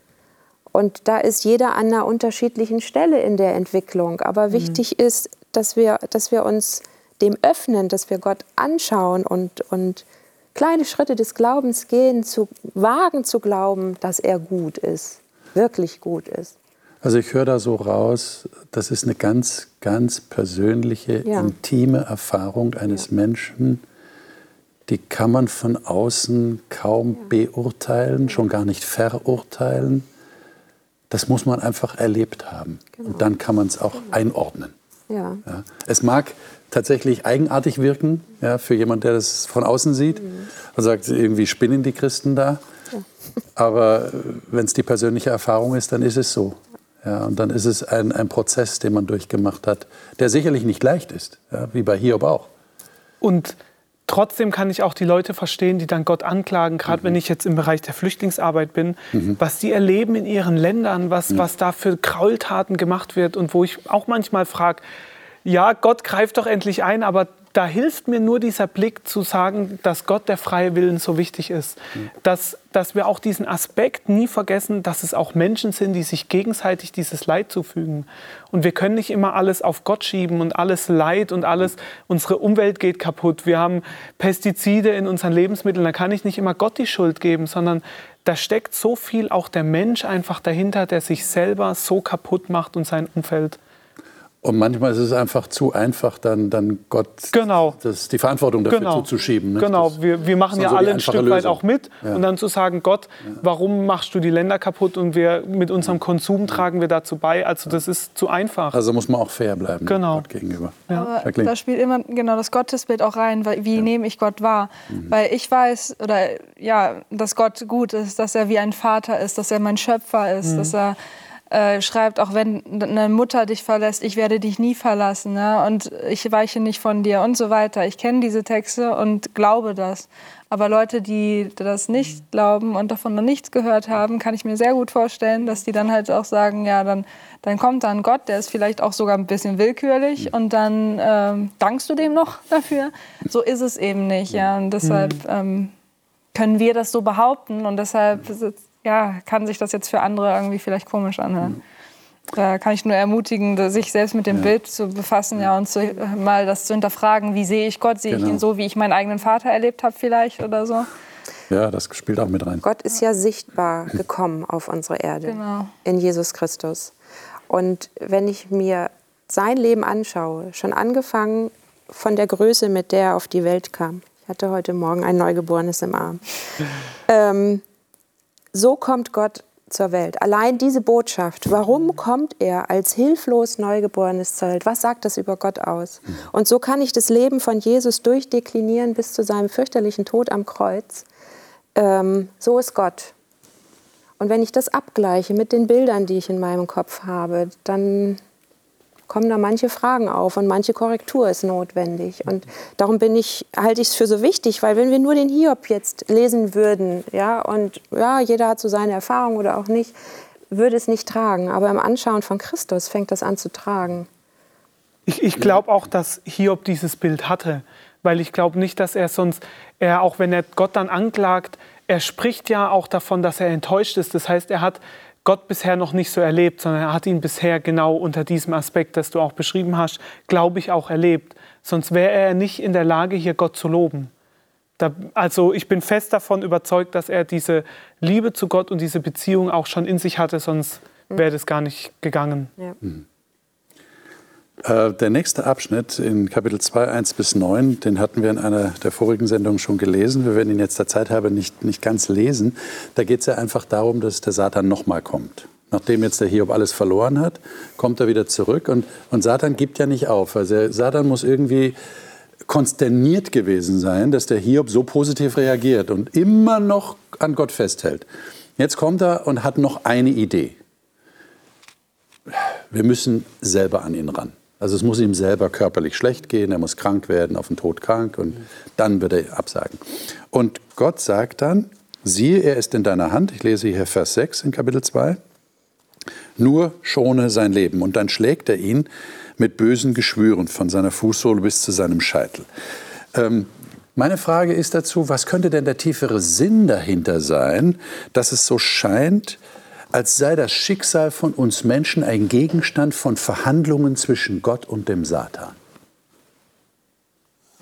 Und da ist jeder an einer unterschiedlichen Stelle in der Entwicklung. Aber wichtig mhm. ist, dass wir, dass wir uns dem öffnen, dass wir Gott anschauen und, und kleine Schritte des Glaubens gehen, zu wagen zu glauben, dass er gut ist, wirklich gut ist. Also ich höre da so raus, das ist eine ganz, ganz persönliche, ja. intime Erfahrung eines ja. Menschen, die kann man von außen kaum ja. beurteilen, schon gar nicht verurteilen. Das muss man einfach erlebt haben. Genau. Und dann kann man es auch genau. einordnen. Ja. Es mag tatsächlich eigenartig wirken, ja, für jemanden, der das von außen sieht mhm. und sagt, irgendwie spinnen die Christen da. Ja. Aber äh, wenn es die persönliche Erfahrung ist, dann ist es so. Ja, und dann ist es ein, ein Prozess, den man durchgemacht hat, der sicherlich nicht leicht ist, ja, wie bei Hiob auch. Und trotzdem kann ich auch die Leute verstehen, die dann Gott anklagen, gerade mhm. wenn ich jetzt im Bereich der Flüchtlingsarbeit bin, mhm. was die erleben in ihren Ländern, was, mhm. was da für Kraultaten gemacht wird und wo ich auch manchmal frage, ja, Gott greift doch endlich ein, aber da hilft mir nur dieser Blick zu sagen, dass Gott der freie Willen so wichtig ist. Mhm. Dass, dass wir auch diesen Aspekt nie vergessen, dass es auch Menschen sind, die sich gegenseitig dieses Leid zufügen. Und wir können nicht immer alles auf Gott schieben und alles Leid und alles, unsere Umwelt geht kaputt. Wir haben Pestizide in unseren Lebensmitteln, da kann ich nicht immer Gott die Schuld geben, sondern da steckt so viel auch der Mensch einfach dahinter, der sich selber so kaputt macht und sein Umfeld. Und manchmal ist es einfach zu einfach, dann, dann Gott genau. das, die Verantwortung dafür genau. zuzuschieben. Nicht? Genau, wir, wir machen ja so alle ein Stück Lösung. weit auch mit. Ja. Und dann zu sagen, Gott, ja. warum machst du die Länder kaputt und wir mit unserem Konsum tragen wir dazu bei. Also das ist zu einfach. Also muss man auch fair bleiben genau. Gott gegenüber. Ja. Aber da spielt immer genau das Gottesbild auch rein, weil, wie nehme ich Gott wahr. Mhm. Weil ich weiß, oder ja, dass Gott gut ist, dass er wie ein Vater ist, dass er mein Schöpfer ist, mhm. dass er äh, schreibt, auch wenn eine Mutter dich verlässt, ich werde dich nie verlassen ne? und ich weiche nicht von dir und so weiter. Ich kenne diese Texte und glaube das. Aber Leute, die das nicht glauben und davon noch nichts gehört haben, kann ich mir sehr gut vorstellen, dass die dann halt auch sagen, ja, dann, dann kommt dann Gott, der ist vielleicht auch sogar ein bisschen willkürlich und dann ähm, dankst du dem noch dafür. So ist es eben nicht. Ja? Und deshalb ähm, können wir das so behaupten und deshalb ja, kann sich das jetzt für andere irgendwie vielleicht komisch anhören. Da kann ich nur ermutigen, sich selbst mit dem ja. Bild zu befassen ja, und zu, mal das zu hinterfragen, wie sehe ich Gott? Sehe genau. ich ihn so, wie ich meinen eigenen Vater erlebt habe vielleicht oder so? Ja, das spielt auch mit rein. Gott ist ja sichtbar gekommen auf unsere Erde genau. in Jesus Christus. Und wenn ich mir sein Leben anschaue, schon angefangen von der Größe, mit der er auf die Welt kam. Ich hatte heute Morgen ein Neugeborenes im Arm. ähm, so kommt Gott zur Welt. Allein diese Botschaft, warum kommt er als hilflos Neugeborenes zur Welt? Was sagt das über Gott aus? Und so kann ich das Leben von Jesus durchdeklinieren bis zu seinem fürchterlichen Tod am Kreuz. Ähm, so ist Gott. Und wenn ich das abgleiche mit den Bildern, die ich in meinem Kopf habe, dann kommen da manche Fragen auf und manche Korrektur ist notwendig. Und darum bin ich, halte ich es für so wichtig, weil wenn wir nur den Hiob jetzt lesen würden, ja, und ja, jeder hat so seine Erfahrung oder auch nicht, würde es nicht tragen. Aber im Anschauen von Christus fängt das an zu tragen. Ich, ich glaube auch, dass Hiob dieses Bild hatte, weil ich glaube nicht, dass er sonst, er auch wenn er Gott dann anklagt, er spricht ja auch davon, dass er enttäuscht ist. Das heißt, er hat Gott bisher noch nicht so erlebt, sondern er hat ihn bisher genau unter diesem Aspekt, das du auch beschrieben hast, glaube ich, auch erlebt. Sonst wäre er nicht in der Lage, hier Gott zu loben. Da, also ich bin fest davon überzeugt, dass er diese Liebe zu Gott und diese Beziehung auch schon in sich hatte, sonst wäre das gar nicht gegangen. Ja. Mhm. Äh, der nächste Abschnitt in Kapitel 2, 1 bis 9, den hatten wir in einer der vorigen Sendungen schon gelesen. Wir werden ihn jetzt der Zeit halber nicht, nicht ganz lesen. Da geht es ja einfach darum, dass der Satan nochmal kommt. Nachdem jetzt der Hiob alles verloren hat, kommt er wieder zurück. Und, und Satan gibt ja nicht auf. Also Satan muss irgendwie konsterniert gewesen sein, dass der Hiob so positiv reagiert und immer noch an Gott festhält. Jetzt kommt er und hat noch eine Idee. Wir müssen selber an ihn ran. Also es muss ihm selber körperlich schlecht gehen, er muss krank werden, auf den Tod krank und dann wird er absagen. Und Gott sagt dann, siehe, er ist in deiner Hand, ich lese hier Vers 6 in Kapitel 2, nur schone sein Leben. Und dann schlägt er ihn mit bösen Geschwüren von seiner Fußsohle bis zu seinem Scheitel. Ähm, meine Frage ist dazu, was könnte denn der tiefere Sinn dahinter sein, dass es so scheint, als sei das Schicksal von uns Menschen ein Gegenstand von Verhandlungen zwischen Gott und dem Satan.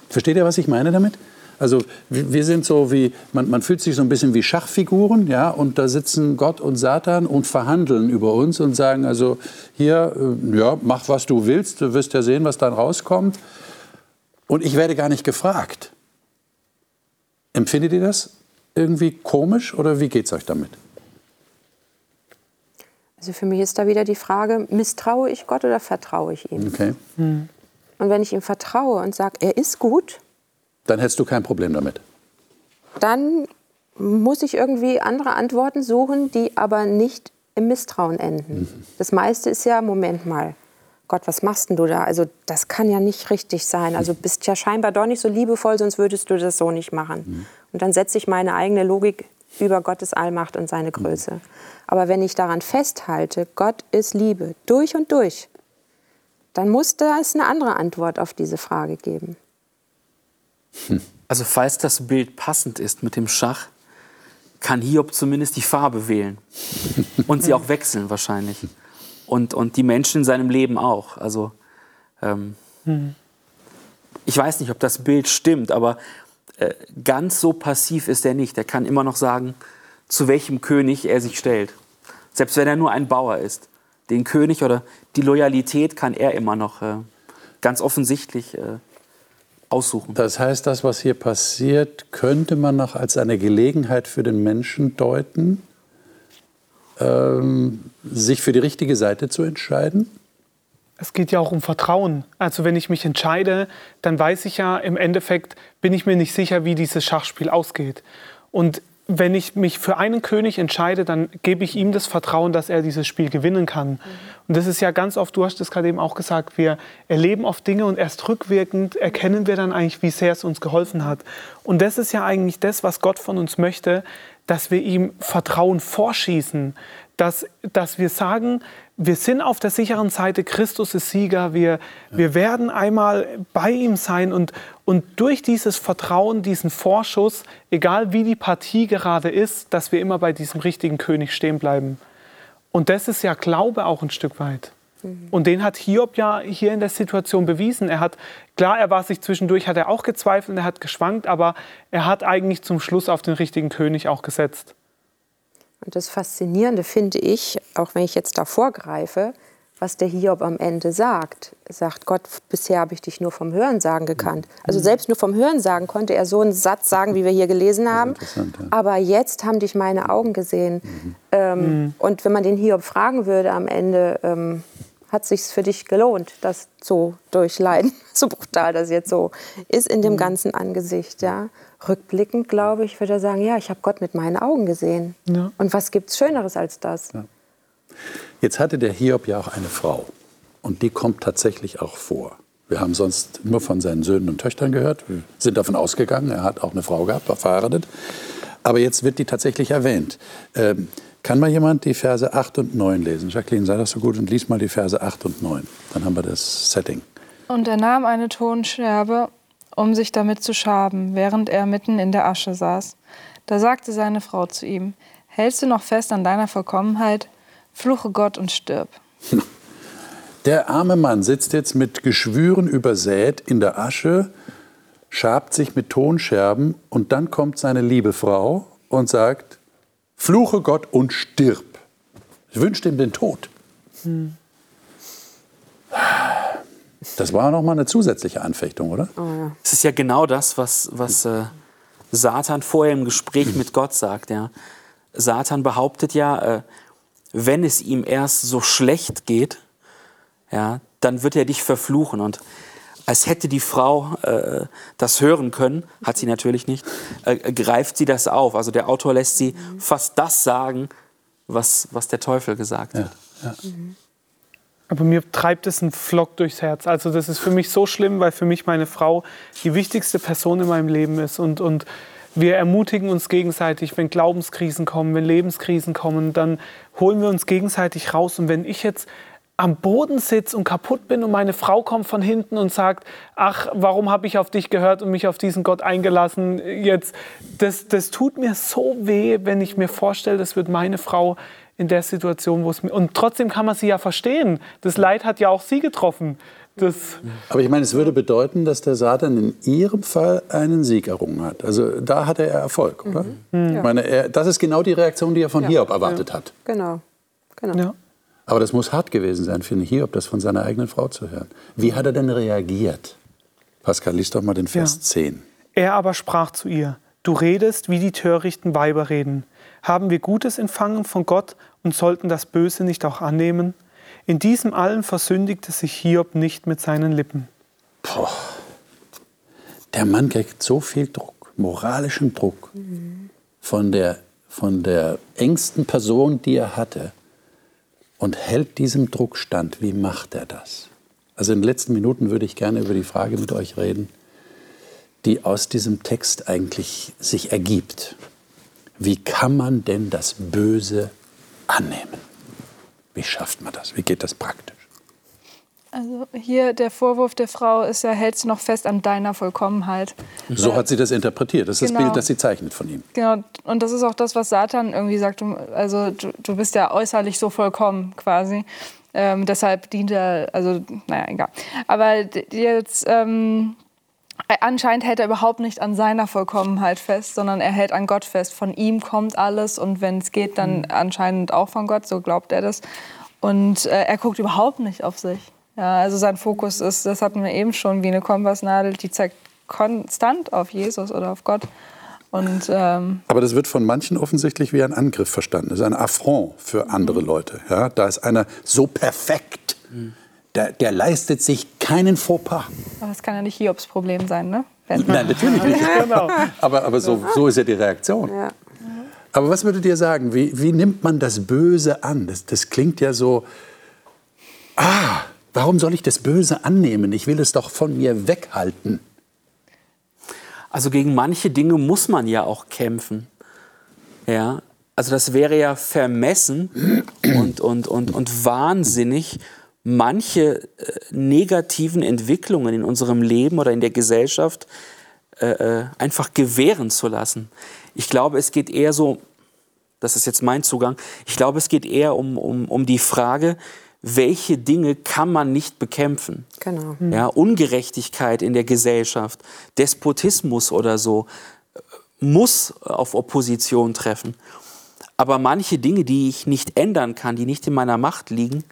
Versteht ihr, was ich meine damit? Also wir sind so wie, man, man, fühlt sich so ein bisschen wie Schachfiguren, ja, und da sitzen Gott und Satan und verhandeln über uns und sagen, also hier, äh, ja, mach was du willst, du wirst ja sehen, was dann rauskommt. Und ich werde gar nicht gefragt. Empfindet ihr das irgendwie komisch oder wie geht es euch damit? Also für mich ist da wieder die Frage, misstraue ich Gott oder vertraue ich ihm? Okay. Hm. Und wenn ich ihm vertraue und sage, er ist gut, dann hättest du kein Problem damit. Dann muss ich irgendwie andere Antworten suchen, die aber nicht im Misstrauen enden. Mhm. Das meiste ist ja, Moment mal, Gott, was machst denn du da? Also das kann ja nicht richtig sein. Also bist ja scheinbar doch nicht so liebevoll, sonst würdest du das so nicht machen. Mhm. Und dann setze ich meine eigene Logik über Gottes Allmacht und seine Größe. Mhm. Aber wenn ich daran festhalte, Gott ist Liebe, durch und durch, dann muss es eine andere Antwort auf diese Frage geben. Hm. Also falls das Bild passend ist mit dem Schach, kann Hiob zumindest die Farbe wählen und sie auch wechseln wahrscheinlich. Und, und die Menschen in seinem Leben auch. Also ähm, hm. ich weiß nicht, ob das Bild stimmt, aber ganz so passiv ist er nicht. Er kann immer noch sagen, zu welchem König er sich stellt. Selbst wenn er nur ein Bauer ist. Den König oder die Loyalität kann er immer noch äh, ganz offensichtlich äh, aussuchen. Das heißt, das, was hier passiert, könnte man noch als eine Gelegenheit für den Menschen deuten, ähm, sich für die richtige Seite zu entscheiden? Es geht ja auch um Vertrauen. Also wenn ich mich entscheide, dann weiß ich ja, im Endeffekt bin ich mir nicht sicher, wie dieses Schachspiel ausgeht. Und wenn ich mich für einen König entscheide, dann gebe ich ihm das Vertrauen, dass er dieses Spiel gewinnen kann. Und das ist ja ganz oft, du hast es gerade eben auch gesagt, wir erleben oft Dinge und erst rückwirkend erkennen wir dann eigentlich, wie sehr es uns geholfen hat. Und das ist ja eigentlich das, was Gott von uns möchte, dass wir ihm Vertrauen vorschießen, dass, dass wir sagen, wir sind auf der sicheren Seite, Christus ist Sieger, wir, wir werden einmal bei ihm sein und, und durch dieses Vertrauen, diesen Vorschuss, egal wie die Partie gerade ist, dass wir immer bei diesem richtigen König stehen bleiben. Und das ist ja Glaube auch ein Stück weit. Und den hat Hiob ja hier in der Situation bewiesen. Er hat, klar, er war sich zwischendurch, hat er auch gezweifelt, er hat geschwankt, aber er hat eigentlich zum Schluss auf den richtigen König auch gesetzt. Und das Faszinierende finde ich, auch wenn ich jetzt davor greife, was der Hiob am Ende sagt. Er sagt, Gott, bisher habe ich dich nur vom Hörensagen gekannt. Also selbst nur vom Hörensagen konnte er so einen Satz sagen, wie wir hier gelesen haben. Ja. Aber jetzt haben dich meine Augen gesehen. Ähm, Mhm. Und wenn man den Hiob fragen würde am Ende, ähm, hat sich für dich gelohnt, das so durchleiden, so brutal das jetzt so ist in Mhm. dem ganzen Angesicht, ja. Rückblickend glaube ich, würde er sagen, ja, ich habe Gott mit meinen Augen gesehen. Ja. Und was gibt's Schöneres als das? Jetzt hatte der Hiob ja auch eine Frau. Und die kommt tatsächlich auch vor. Wir haben sonst nur von seinen Söhnen und Töchtern gehört. Wir sind davon ausgegangen, er hat auch eine Frau gehabt, war verheiratet. Aber jetzt wird die tatsächlich erwähnt. Ähm, kann mal jemand die Verse 8 und 9 lesen? Jacqueline, sei das so gut und lies mal die Verse 8 und 9. Dann haben wir das Setting. Und er nahm eine Tonscherbe, um sich damit zu schaben, während er mitten in der Asche saß. Da sagte seine Frau zu ihm, hältst du noch fest an deiner Vollkommenheit? Fluche Gott und stirb. Der arme Mann sitzt jetzt mit Geschwüren übersät in der Asche, schabt sich mit Tonscherben und dann kommt seine liebe Frau und sagt, fluche Gott und stirb. Ich wünsche ihm den Tod. Das war noch mal eine zusätzliche Anfechtung, oder? Es ist ja genau das, was, was äh, Satan vorher im Gespräch mit Gott sagt. Ja. Satan behauptet ja, äh, wenn es ihm erst so schlecht geht, ja, dann wird er dich verfluchen. Und als hätte die Frau äh, das hören können, hat sie natürlich nicht, äh, greift sie das auf. Also der Autor lässt sie fast das sagen, was, was der Teufel gesagt hat. Aber mir treibt es einen Flock durchs Herz. Also das ist für mich so schlimm, weil für mich meine Frau die wichtigste Person in meinem Leben ist. Und, und wir ermutigen uns gegenseitig, wenn Glaubenskrisen kommen, wenn Lebenskrisen kommen, dann holen wir uns gegenseitig raus. Und wenn ich jetzt am Boden sitze und kaputt bin und meine Frau kommt von hinten und sagt, ach, warum habe ich auf dich gehört und mich auf diesen Gott eingelassen? Jetzt, das, das tut mir so weh, wenn ich mir vorstelle, das wird meine Frau in der Situation, wo es mir... Und trotzdem kann man sie ja verstehen. Das Leid hat ja auch sie getroffen. Das, Aber ich meine, es würde bedeuten, dass der Satan in Ihrem Fall einen Sieg errungen hat. Also da hatte er Erfolg, oder? Ich meine, er, das ist genau die Reaktion, die er von Hiob erwartet hat. Genau. genau. ja. Aber das muss hart gewesen sein für den Hiob, das von seiner eigenen Frau zu hören. Wie hat er denn reagiert? Pascal, lies doch mal den Vers Ja. 10. Er aber sprach zu ihr, du redest, wie die törichten Weiber reden. Haben wir Gutes empfangen von Gott und sollten das Böse nicht auch annehmen? In diesem allen versündigte sich Hiob nicht mit seinen Lippen. Der Mann kriegt so viel Druck, moralischen Druck von der, von der engsten Person, die er hatte und hält diesem Druck stand. Wie macht er das? Also in den letzten Minuten würde ich gerne über die Frage mit euch reden, die aus diesem Text eigentlich sich ergibt. Wie kann man denn das Böse annehmen? Wie schafft man das? Wie geht das praktisch? Also hier der Vorwurf der Frau ist ja, hältst du noch fest an deiner Vollkommenheit. So hat sie das interpretiert. Das ist Genau. das Bild, das sie zeichnet von ihm. Genau, und das ist auch das, was Satan irgendwie sagt. Also du, du bist ja äußerlich so vollkommen quasi. Ähm, deshalb dient er, also naja, egal. Aber jetzt, ähm, anscheinend hält er überhaupt nicht an seiner Vollkommenheit fest, sondern er hält an Gott fest. Von ihm kommt alles und wenn es geht, dann anscheinend auch von Gott, so glaubt er das. Und äh, er guckt überhaupt nicht auf sich. Ja, also sein Fokus ist, das hatten wir eben schon, wie eine Kompassnadel, die zeigt konstant auf Jesus oder auf Gott. Und ähm, Aber das wird von manchen offensichtlich wie ein Angriff verstanden. Das ist ein Affront für andere Leute. Ja, da ist einer so perfekt, der, der leistet sich keinen Fauxpas. aber das kann ja nicht Hiobs Problem sein, ne? Wenn- Nein, natürlich nicht. Genau. Aber, aber so, so ist ja die Reaktion. Ja. Aber was würdet ihr sagen? Wie, wie nimmt man das Böse an? Das, das klingt ja so, ah, warum soll ich das Böse annehmen? Ich will es doch von mir weghalten. Also gegen manche Dinge muss man ja auch kämpfen. Ja, also das wäre ja vermessen und, und, und, und wahnsinnig, manche äh, negativen Entwicklungen in unserem Leben oder in der Gesellschaft äh, äh, einfach gewähren zu lassen. Ich glaube, es geht eher so, das ist jetzt mein Zugang, ich glaube, es geht eher um, um, um die Frage, welche Dinge kann man nicht bekämpfen. Genau. Ja, Ungerechtigkeit in der Gesellschaft, Despotismus oder so äh, muss auf Opposition treffen. Aber manche Dinge, die ich nicht ändern kann, die nicht in meiner Macht liegen,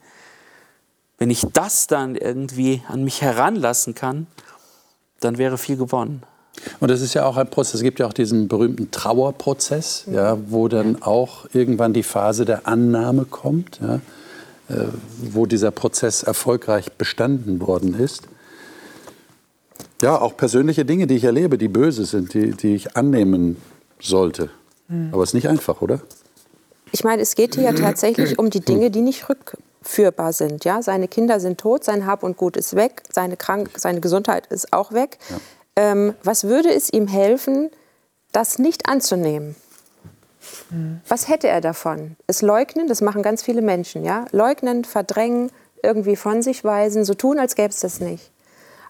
wenn ich das dann irgendwie an mich heranlassen kann, dann wäre viel gewonnen. Und das ist ja auch ein Prozess. Es gibt ja auch diesen berühmten Trauerprozess, ja, wo dann auch irgendwann die Phase der Annahme kommt, ja, wo dieser Prozess erfolgreich bestanden worden ist. Ja, auch persönliche Dinge, die ich erlebe, die böse sind, die, die ich annehmen sollte. Mhm. Aber es ist nicht einfach, oder? Ich meine, es geht hier ja tatsächlich um die Dinge, die nicht rückführbar sind. Ja? Seine Kinder sind tot, sein Hab und Gut ist weg, seine, Krank seine Gesundheit ist auch weg. Ja. Ähm, was würde es ihm helfen, das nicht anzunehmen? Was hätte er davon? Es leugnen, das machen ganz viele Menschen, ja? Leugnen, verdrängen, irgendwie von sich weisen, so tun, als gäbe es das nicht.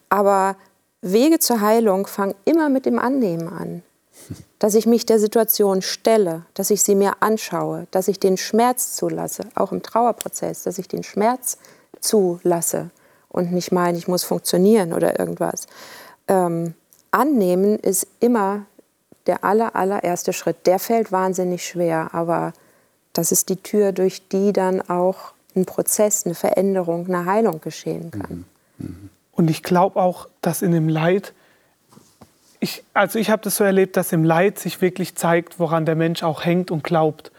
Aber Wege zur Heilung fangen immer mit dem Annehmen an dass ich mich der Situation stelle, dass ich sie mir anschaue, dass ich den Schmerz zulasse, auch im Trauerprozess, dass ich den Schmerz zulasse und nicht meine, ich muss funktionieren oder irgendwas. Ähm, annehmen ist immer der aller, allererste Schritt. Der fällt wahnsinnig schwer, aber das ist die Tür, durch die dann auch ein Prozess, eine Veränderung, eine Heilung geschehen kann. Mhm. Mhm. Und ich glaube auch, dass in dem Leid ich, also ich habe das so erlebt, dass im Leid sich wirklich zeigt, woran der Mensch auch hängt und glaubt.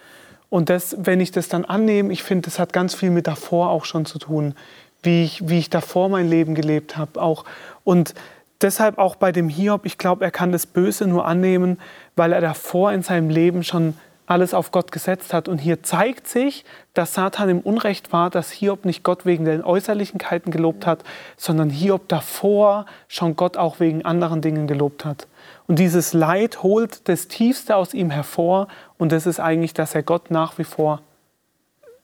Und das, wenn ich das dann annehme, ich finde, das hat ganz viel mit davor auch schon zu tun, wie ich, wie ich davor mein Leben gelebt habe. Auch. Und deshalb auch bei dem Hiob, ich glaube, er kann das Böse nur annehmen, weil er davor in seinem Leben schon alles auf Gott gesetzt hat. Und hier zeigt sich, dass Satan im Unrecht war, dass Hiob nicht Gott wegen den Äußerlichkeiten gelobt hat, sondern Hiob davor schon Gott auch wegen anderen Dingen gelobt hat. Und dieses Leid holt das Tiefste aus ihm hervor und das ist eigentlich, dass er Gott nach wie vor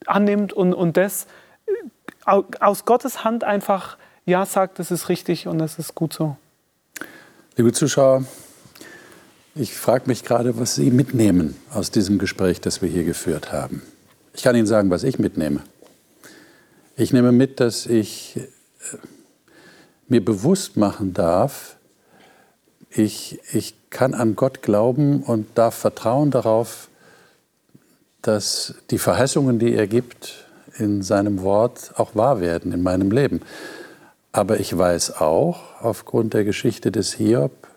annimmt und, und das äh, aus Gottes Hand einfach ja sagt, das ist richtig und das ist gut so. Liebe Zuschauer, ich frage mich gerade, was Sie mitnehmen aus diesem Gespräch, das wir hier geführt haben. Ich kann Ihnen sagen, was ich mitnehme. Ich nehme mit, dass ich äh, mir bewusst machen darf, ich, ich kann an Gott glauben und darf vertrauen darauf, dass die Verheißungen, die er gibt in seinem Wort, auch wahr werden in meinem Leben. Aber ich weiß auch, aufgrund der Geschichte des Hiob,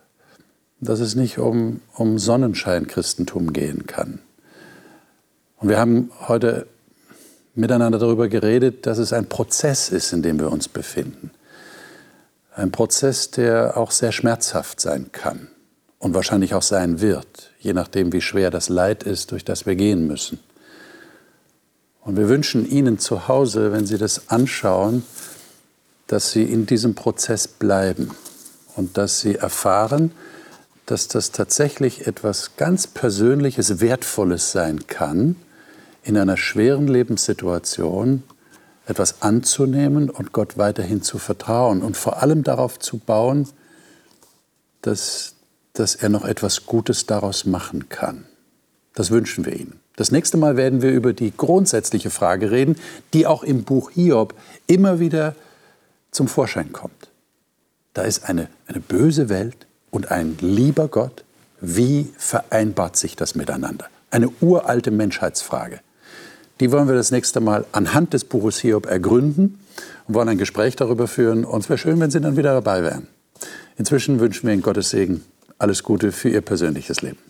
dass es nicht um, um Sonnenschein-Christentum gehen kann. Und wir haben heute miteinander darüber geredet, dass es ein Prozess ist, in dem wir uns befinden. Ein Prozess, der auch sehr schmerzhaft sein kann und wahrscheinlich auch sein wird, je nachdem, wie schwer das Leid ist, durch das wir gehen müssen. Und wir wünschen Ihnen zu Hause, wenn Sie das anschauen, dass Sie in diesem Prozess bleiben und dass Sie erfahren, dass das tatsächlich etwas ganz Persönliches, Wertvolles sein kann, in einer schweren Lebenssituation etwas anzunehmen und Gott weiterhin zu vertrauen und vor allem darauf zu bauen, dass, dass er noch etwas Gutes daraus machen kann. Das wünschen wir Ihnen. Das nächste Mal werden wir über die grundsätzliche Frage reden, die auch im Buch Hiob immer wieder zum Vorschein kommt. Da ist eine, eine böse Welt, und ein lieber Gott, wie vereinbart sich das miteinander? Eine uralte Menschheitsfrage. Die wollen wir das nächste Mal anhand des Buches Hiob ergründen und wollen ein Gespräch darüber führen. Und es wäre schön, wenn Sie dann wieder dabei wären. Inzwischen wünschen wir Ihnen Gottes Segen. Alles Gute für Ihr persönliches Leben.